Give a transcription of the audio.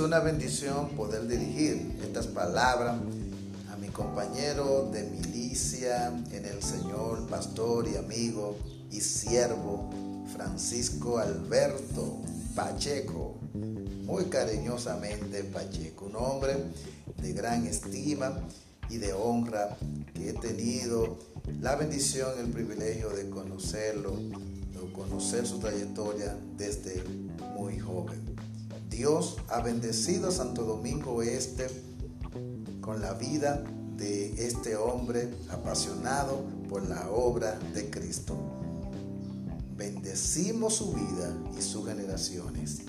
una bendición poder dirigir estas palabras a mi compañero de milicia en el Señor, pastor y amigo y siervo Francisco Alberto Pacheco, muy cariñosamente Pacheco, un hombre de gran estima y de honra que he tenido la bendición, el privilegio de conocerlo, de conocer su trayectoria desde. Dios ha bendecido a Santo Domingo Este con la vida de este hombre apasionado por la obra de Cristo. Bendecimos su vida y sus generaciones